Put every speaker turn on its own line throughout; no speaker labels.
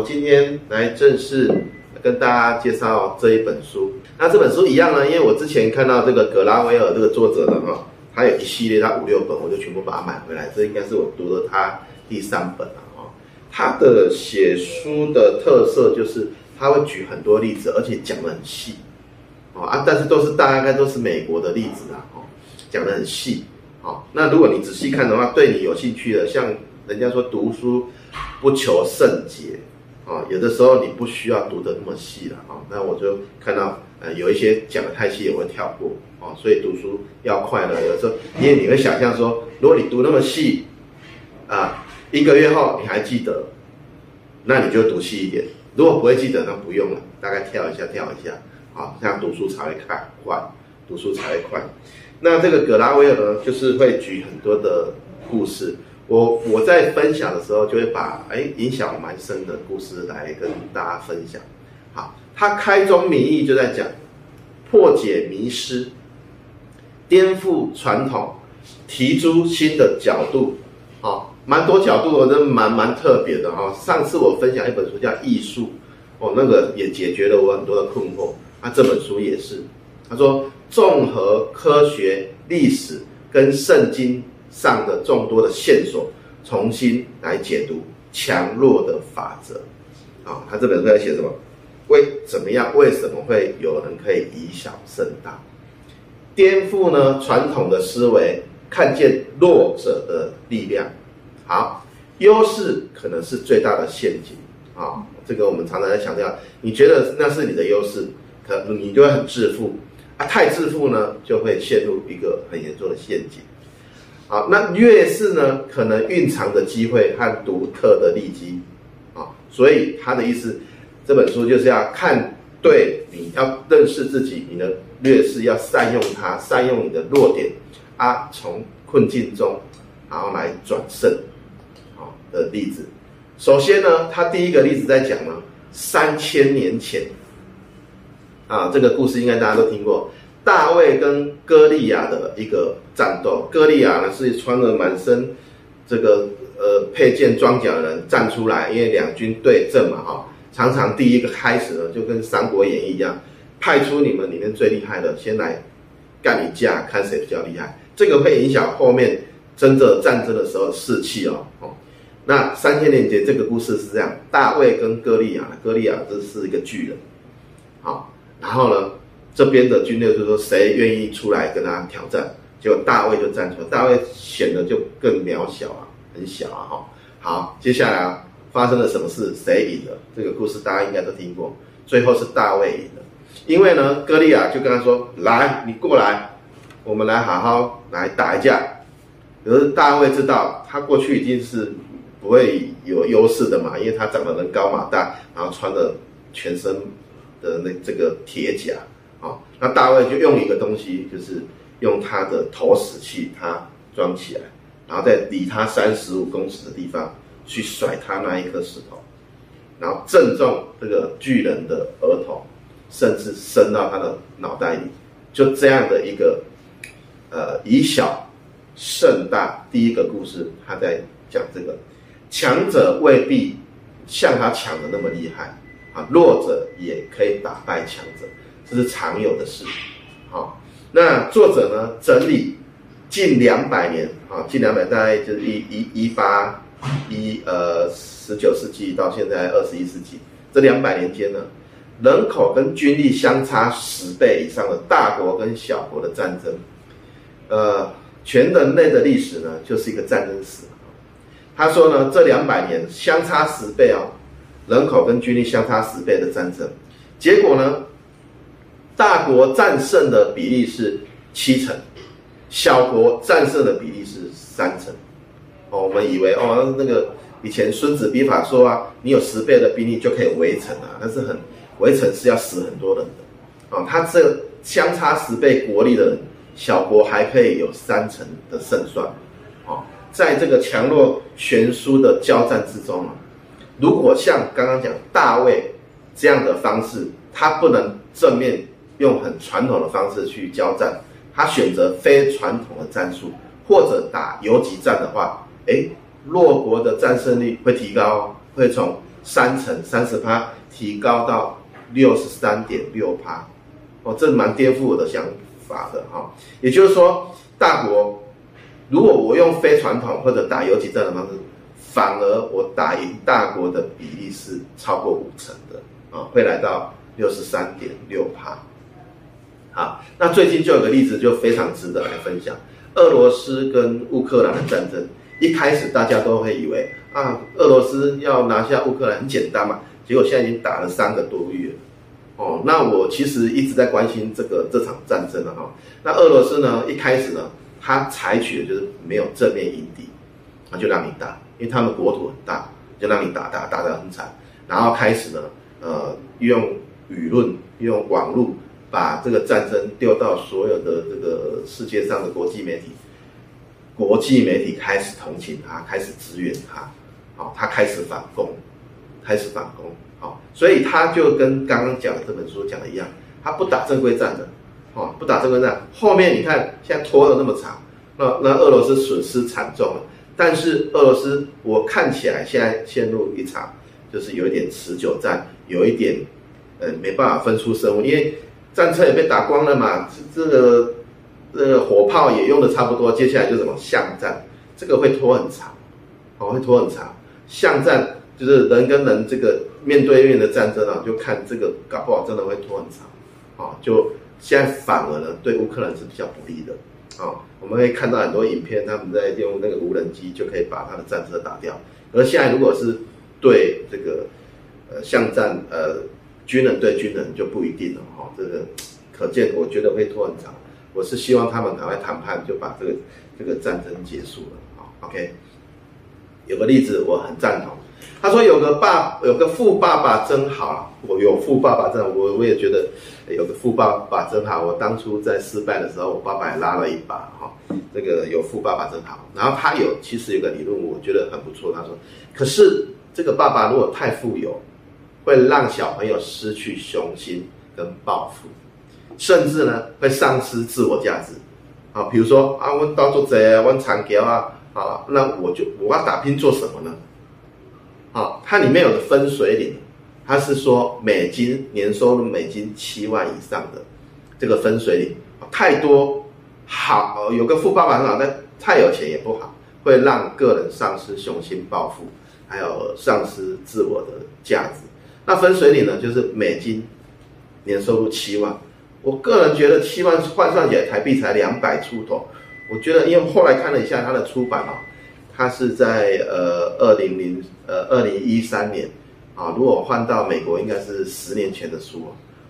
我今天来正式跟大家介绍这一本书。那这本书一样呢，因为我之前看到这个格拉威尔这个作者的哈，他有一系列，他五六本，我就全部把它买回来。这应该是我读了他第三本了哈。他的写书的特色就是他会举很多例子，而且讲得很细哦啊，但是都是大概都是美国的例子啊哦，讲得很细。好，那如果你仔细看的话，对你有兴趣的，像人家说读书不求甚解。啊，有的时候你不需要读得那么细了啊，那我就看到呃有一些讲的太细，我会跳过啊，所以读书要快了。有时候因为你会想象说，如果你读那么细啊，一个月后你还记得，那你就读细一点；如果不会记得，那不用了，大概跳一下跳一下啊，这样读书才会快快，读书才会快。那这个葛拉威尔呢，就是会举很多的故事。我我在分享的时候，就会把哎影响我蛮深的故事来跟大家分享。好，他开宗明义就在讲破解迷思，颠覆传统，提出新的角度。好，蛮多角度，我觉得蛮蛮特别的哈。上次我分享一本书叫《艺术》，哦，那个也解决了我很多的困惑。那这本书也是，他说综合科学、历史跟圣经。上的众多的线索，重新来解读强弱的法则。啊，他这本书在写什么？为怎么样？为什么会有人可以以小胜大？颠覆呢传统的思维，看见弱者的力量。好，优势可能是最大的陷阱。啊，这个我们常常在强调，你觉得那是你的优势，可你就会很自负。啊，太自负呢，就会陷入一个很严重的陷阱。好，那劣势呢，可能蕴藏的机会和独特的利基，啊，所以他的意思，这本书就是要看对，你要认识自己，你的劣势要善用它，善用你的弱点，啊，从困境中，然后来转胜，好的例子。首先呢，他第一个例子在讲呢，三千年前，啊，这个故事应该大家都听过。大卫跟歌利亚的一个战斗，歌利亚呢是穿了满身这个呃配件装甲的人站出来，因为两军对阵嘛哈，常常第一个开始呢就跟《三国演义》一样，派出你们里面最厉害的先来干一架，看谁比较厉害，这个会影响后面真正战争的时候士气哦哦。那三千年前这个故事是这样，大卫跟歌利亚，歌利亚这是一个巨人，好，然后呢？这边的军队就说，谁愿意出来跟他挑战？结果大卫就站出来，大卫显得就更渺小啊，很小啊哈。好，接下来啊，发生了什么事？谁赢了？这个故事大家应该都听过。最后是大卫赢了，因为呢，歌利亚就跟他说：“来，你过来，我们来好好来打一架。”可是大卫知道，他过去已经是不会有优势的嘛，因为他长得人高马大，然后穿的全身的那这个铁甲。好，那大卫就用一个东西，就是用他的投石器，他装起来，然后在离他三十五公尺的地方去甩他那一颗石头，然后正中这个巨人的额头，甚至伸到他的脑袋里，就这样的一个，呃，以小胜大。第一个故事，他在讲这个，强者未必像他强的那么厉害，啊，弱者也可以打败强者。这是常有的事，好，那作者呢整理近两百年，啊，近两百大概就是一一一八一呃十九世纪到现在二十一世纪这两百年间呢，人口跟军力相差十倍以上的大国跟小国的战争，呃，全人类的历史呢就是一个战争史。他说呢，这两百年相差十倍哦，人口跟军力相差十倍的战争，结果呢？大国战胜的比例是七成，小国战胜的比例是三成。哦，我们以为哦，那个以前《孙子兵法》说啊，你有十倍的兵力就可以围城啊，但是很围城是要死很多人的。哦，他这相差十倍国力的人，小国还可以有三成的胜算。哦，在这个强弱悬殊的交战之中啊，如果像刚刚讲大卫这样的方式，他不能正面。用很传统的方式去交战，他选择非传统的战术，或者打游击战的话，诶，弱国的战胜率会提高，会从三成三十趴提高到六十三点六趴，哦，这蛮颠覆我的想法的哈。也就是说，大国如果我用非传统或者打游击战的方式，反而我打赢大国的比例是超过五成的啊，会来到六十三点六趴。啊，那最近就有个例子就非常值得来分享，俄罗斯跟乌克兰的战争，一开始大家都会以为啊，俄罗斯要拿下乌克兰很简单嘛，结果现在已经打了三个多月，哦，那我其实一直在关心这个这场战争了哈，那俄罗斯呢，一开始呢，他采取的就是没有正面迎敌，啊就让你打，因为他们国土很大，就让你打打打得很惨，然后开始呢，呃，用舆论用网络。把这个战争丢到所有的这个世界上的国际媒体，国际媒体开始同情他，开始支援他，好，他开始反攻，开始反攻，好，所以他就跟刚刚讲的这本书讲的一样，他不打正规战的，哦，不打正规战，后面你看现在拖了那么长，那那俄罗斯损失惨重了，但是俄罗斯我看起来现在陷入一场就是有一点持久战，有一点呃没办法分出胜负，因为。战车也被打光了嘛，这这个这个火炮也用的差不多，接下来就什么巷战，这个会拖很长，哦，会拖很长。巷战就是人跟人这个面对面的战争啊，就看这个搞不好真的会拖很长，啊，就现在反而呢对乌克兰是比较不利的，啊，我们会看到很多影片，他们在用那个无人机就可以把他的战车打掉，而现在如果是对这个呃巷战呃。军人对军人就不一定了哈，这个可见，我觉得会拖很长。我是希望他们赶快谈判，就把这个这个战争结束了。好，OK。有个例子我很赞同，他说有个爸有个富爸爸真好，我有富爸爸真好，我我也觉得有个富爸爸真好。我当初在失败的时候，我爸爸也拉了一把哈，这个有富爸爸真好。然后他有其实有个理论，我觉得很不错。他说，可是这个爸爸如果太富有。会让小朋友失去雄心跟抱负，甚至呢会丧失自我价值。啊，比如说啊，我到做贼，我长桥啊，啊，那我就我要打拼做什么呢？啊，它里面有个分水岭，它是说美金年收入美金七万以上的这个分水岭，太多好，有个富爸爸很好，但太有钱也不好，会让个人丧失雄心抱负，还有丧失自我的价值。那分水岭呢，就是美金年收入七万，我个人觉得七万换算起来台币才两百出头。我觉得，因为后来看了一下它的出版啊，它是在呃二零零呃二零一三年啊，如果换到美国，应该是十年前的书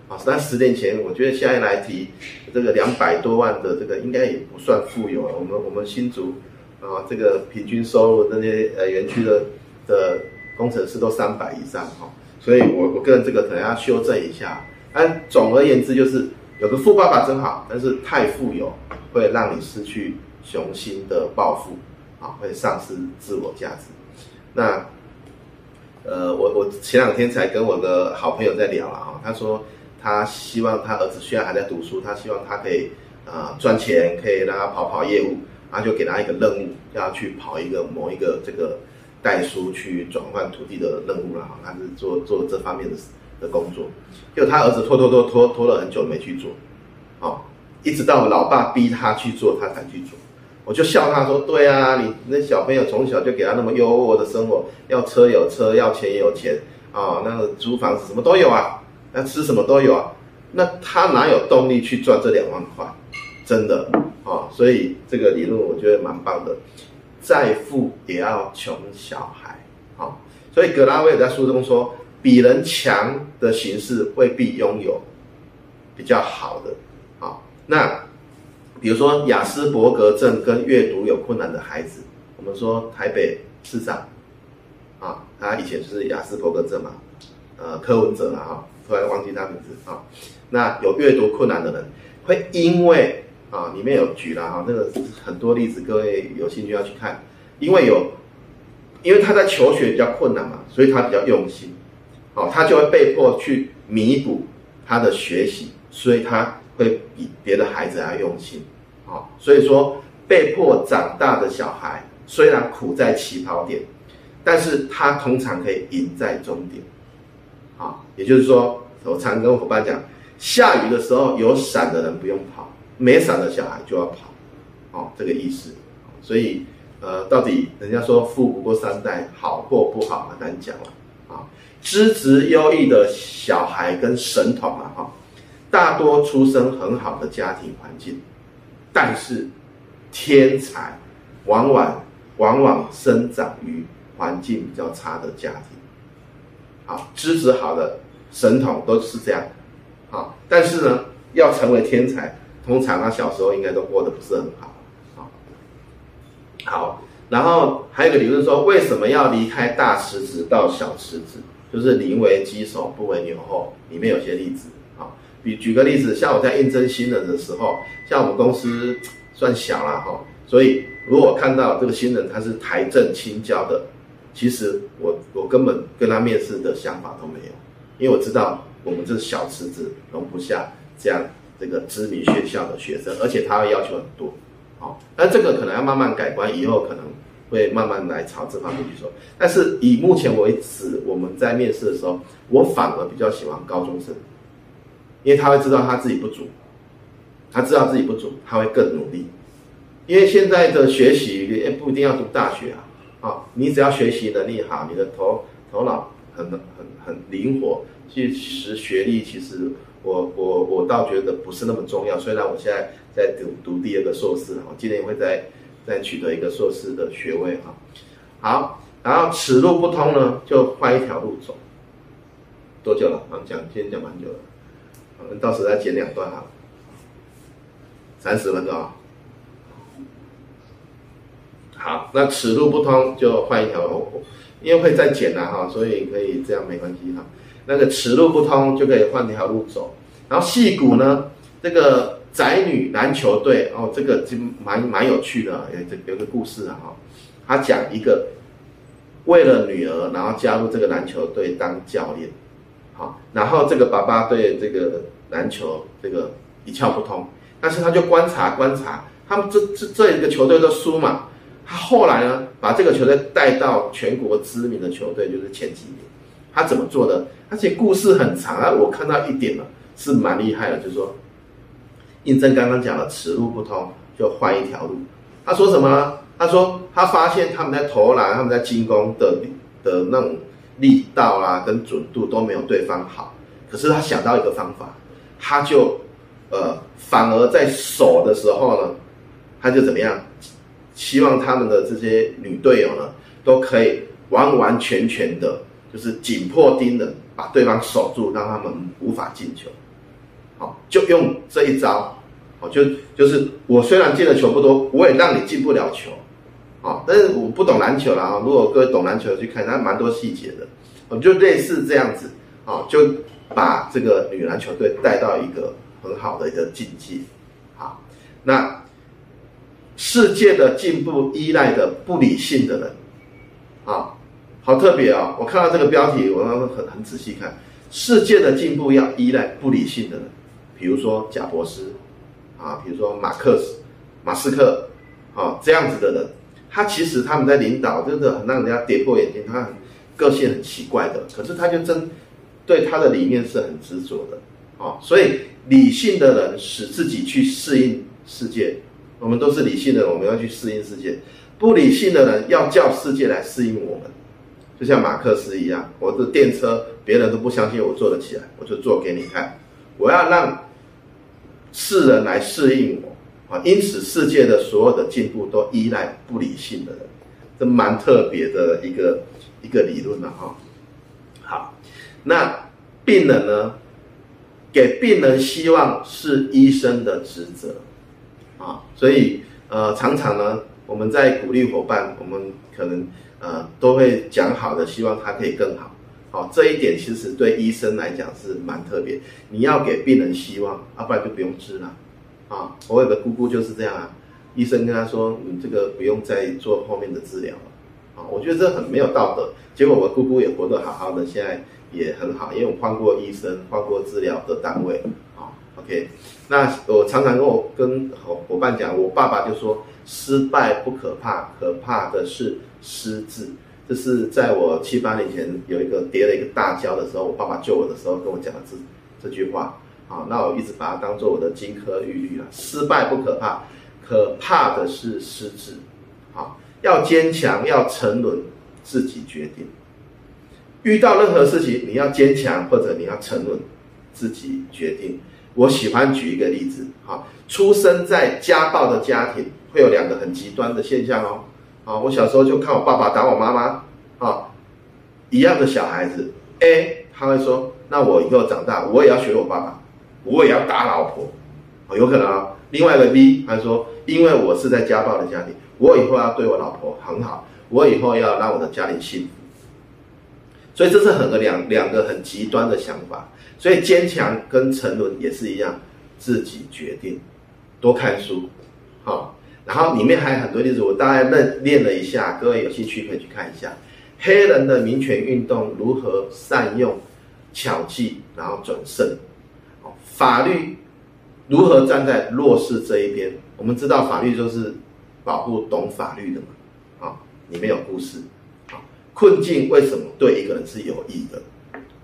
啊。那十年前，我觉得现在来提这个两百多万的这个，应该也不算富有了。我们我们新竹啊，这个平均收入那些呃园区的的工程师都三百以上哈。所以我，我个人这个可能要修正一下。但总而言之，就是有个富爸爸真好，但是太富有会让你失去雄心的抱负，啊，会丧失自我价值。那，呃，我我前两天才跟我的好朋友在聊了啊，他说他希望他儿子虽然还在读书，他希望他可以啊、赚钱，可以让他跑跑业务，然后就给他一个任务，要去跑一个某一个这个。代书去转换土地的任务了哈，他是做做这方面的的工作，就他儿子拖拖拖拖拖了很久没去做，哦，一直到老爸逼他去做，他才去做。我就笑他说：“对啊，你那小朋友从小就给他那么优渥的生活，要车有车，要钱有钱啊，那个租房子什么都有啊，那吃什么都有啊，那他哪有动力去赚这两万块？真的啊，所以这个理论我觉得蛮棒的。”再富也要穷小孩，好，所以格拉威尔在书中说，比人强的形式未必拥有比较好的，好，那比如说雅斯伯格症跟阅读有困难的孩子，我们说台北市长，啊，他以前是雅斯伯格症嘛，呃，柯文哲嘛，哈，突然忘记他名字啊，那有阅读困难的人会因为。啊，里面有举了哈，那个很多例子，各位有兴趣要去看，因为有，因为他在求学比较困难嘛，所以他比较用心，哦，他就会被迫去弥补他的学习，所以他会比别的孩子还要用心，哦，所以说被迫长大的小孩虽然苦在起跑点，但是他通常可以赢在终点，啊，也就是说，我常跟伙伴讲，下雨的时候有伞的人不用跑，没伞的小孩就要跑，哦，这个意思。所以，呃，到底人家说富不过三代，好或不好很难讲了，啊，资质优异的小孩跟神童啊，哈，大多出生很好的家庭环境，但是天才往往往往生长于。环境比较差的家庭，好，资质好的神童都是这样，好，但是呢，要成为天才，通常他小时候应该都过得不是很好，好，好，然后还有一个理论说，为什么要离开大池子到小池子？就是宁为鸡首不为牛后，里面有些例子，啊，比举个例子，像我在应征新人的时候，像我们公司算小了哈，所以如果看到这个新人他是台正清交的。其实我我根本跟他面试的想法都没有，因为我知道我们这小池子容不下这样这个知名学校的学生，而且他会要求很多，好，那这个可能要慢慢改观，以后可能会慢慢来朝这方面去说。但是以目前为止，我们在面试的时候，我反而比较喜欢高中生，因为他会知道他自己不足，他知道自己不足，他会更努力，因为现在的学习也不一定要读大学啊。啊，你只要学习能力好，你的头头脑很很灵活，其实学历其实我我我倒觉得不是那么重要。虽然我现在在读读第二个硕士，我今年会再再取得一个硕士的学位哈。好，然后此路不通呢，就换一条路走。多久了？我们讲今天讲蛮久了，我们到时再剪两段哈，三十分钟。好，那此路不通就换一条，因为会再剪了哈，所以可以这样没关系哈。那个此路不通就可以换条路走。然后矽谷呢，这个宅女篮球队哦，这个就蛮蛮有趣的，有有个故事啊哈。他讲一个为了女儿，然后加入这个篮球队当教练，好，然后这个爸爸对这个篮球这个一窍不通，但是他就观察观察，他们这这这一个球队都输嘛。他后来呢，把这个球队带到全国知名的球队，就是前几名。他怎么做的？而且故事很长啊，我看到一点了，是蛮厉害的，就是说，应征刚刚讲了，此路不通就换一条路。他说什么呢？他说他发现他们在投篮、他们在进攻的的那种力道啊，跟准度都没有对方好。可是他想到一个方法，他就呃，反而在守的时候呢，他就怎么样？希望他们的这些女队友呢，都可以完完全全的，就是紧迫盯人，把对方守住，让他们无法进球。好，就用这一招，好，就就是我虽然进的球不多，我也让你进不了球。好，但是我不懂篮球了啊。如果各位懂篮球去看，它蛮多细节的。我们就类似这样子，啊，就把这个女篮球队带到一个很好的一个境界。好，那。世界的进步依赖的不理性的人，啊，好特别啊！我看到这个标题，我要很很仔细看。世界的进步要依赖不理性的人，比如说贾伯斯，啊，比如说马克思、马斯克，啊，这样子的人，他其实他们在领导，真的很让人家跌破眼镜。他很个性很奇怪的，可是他就真对他的理念是很执着的，啊，所以理性的人使自己去适应世界。我们都是理性的，我们要去适应世界；不理性的人要叫世界来适应我们。就像马克思一样，我的电车别人都不相信我做得起来，我就做给你看。我要让世人来适应我啊！因此，世界的所有的进步都依赖不理性的人，这蛮特别的一个一个理论了哈。好，那病人呢？给病人希望是医生的职责。啊，所以呃，常常呢，我们在鼓励伙伴，我们可能呃都会讲好的，希望他可以更好。好，这一点其实对医生来讲是蛮特别。你要给病人希望，啊，不然就不用治了。啊，我有个姑姑就是这样啊，医生跟他说，你这个不用再做后面的治疗了。啊，我觉得这很没有道德。结果我姑姑也活得好好的，现在也很好，因为我换过医生，换过治疗的单位。OK，那我常常跟我跟伙伴讲，我爸爸就说，失败不可怕，可怕的是失智。这是在我七八年前有一个跌了一个大跤的时候，我爸爸救我的时候跟我讲的这这句话。好，那我一直把它当做我的金科玉律了。失败不可怕，可怕的是失智。好，要坚强，要沉稳，自己决定。遇到任何事情，你要坚强或者你要沉稳，自己决定。我喜欢举一个例子，哈，出生在家暴的家庭会有两个很极端的现象哦，啊，我小时候就看我爸爸打我妈妈，啊，一样的小孩子，A 他会说，那我以后长大我也要学我爸爸，我也要打老婆，有可能啊。另外一个 B 他说，因为我是在家暴的家庭，我以后要对我老婆很好，我以后要让我的家庭幸福。所以这是很个两两个很极端的想法，所以坚强跟沉沦也是一样，自己决定，多看书，好，然后里面还有很多例子，我大概认练了一下，各位有兴趣可以去看一下，黑人的民权运动如何善用巧计，然后转胜，哦法律如何站在弱势这一边？我们知道法律就是保护懂法律的嘛，啊，里面有故事。啊困境为什么对一个人是有益的？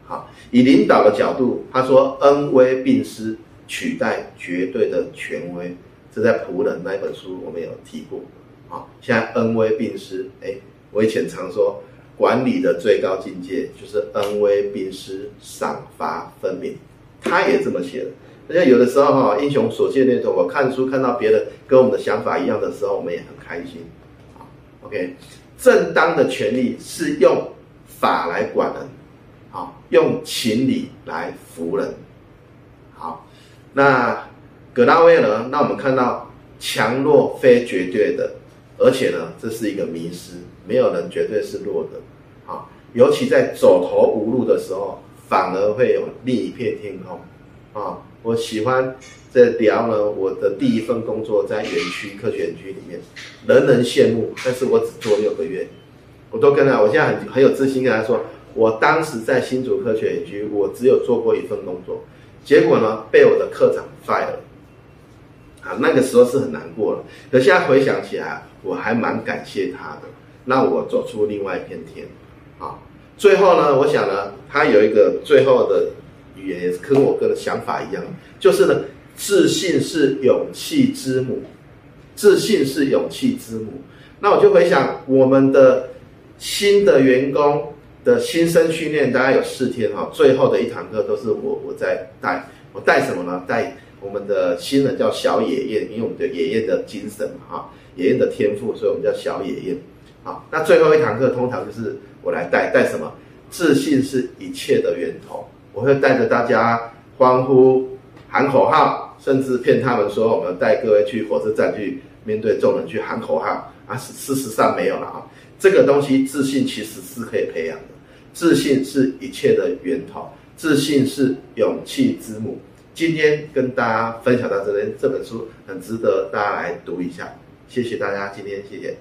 好，以领导的角度，他说恩威并施，取代绝对的权威。这在仆人那一本书我们有提过。好，现在恩威并施，哎，我以前常说管理的最高境界就是恩威并施，赏罚分明。他也这么写的。而且有的时候哈，英雄所见略同。我看书看到别人跟我们的想法一样的时候，我们也很开心。好，OK。正当的权利是用法来管人，好，用情理来服人，好。那葛拉威呢？那我们看到强弱非绝对的，而且呢，这是一个迷失，没有人绝对是弱的，好。尤其在走投无路的时候，反而会有另一片天空，啊。我喜欢在聊呢，我的第一份工作在园区科学园区里面，人人羡慕，但是我只做六个月，我都跟他，我现在很很有自信跟他说，我当时在新竹科学园区，我只有做过一份工作，结果呢，被我的科长 fire 了，啊，那个时候是很难过了，可现在回想起来，我还蛮感谢他的，让我走出另外一片天，啊，最后呢，我想呢，他有一个最后的。语言也是跟我个人的想法一样，就是呢，自信是勇气之母，自信是勇气之母。那我就回想我们的新的员工的新生训练，大概有四天哈，最后的一堂课都是我我在带，我带什么呢？带我们的新人叫小野燕，因为我们的野燕的精神哈，野燕的天赋，所以我们叫小野燕。好，那最后一堂课通常就是我来带，带什么？自信是一切的源头。我会带着大家欢呼、喊口号，甚至骗他们说我们带各位去火车站去面对众人去喊口号啊！事实上没有了啊！这个东西自信其实是可以培养的，自信是一切的源头，自信是勇气之母。今天跟大家分享到这边，这本书很值得大家来读一下。谢谢大家，今天谢谢。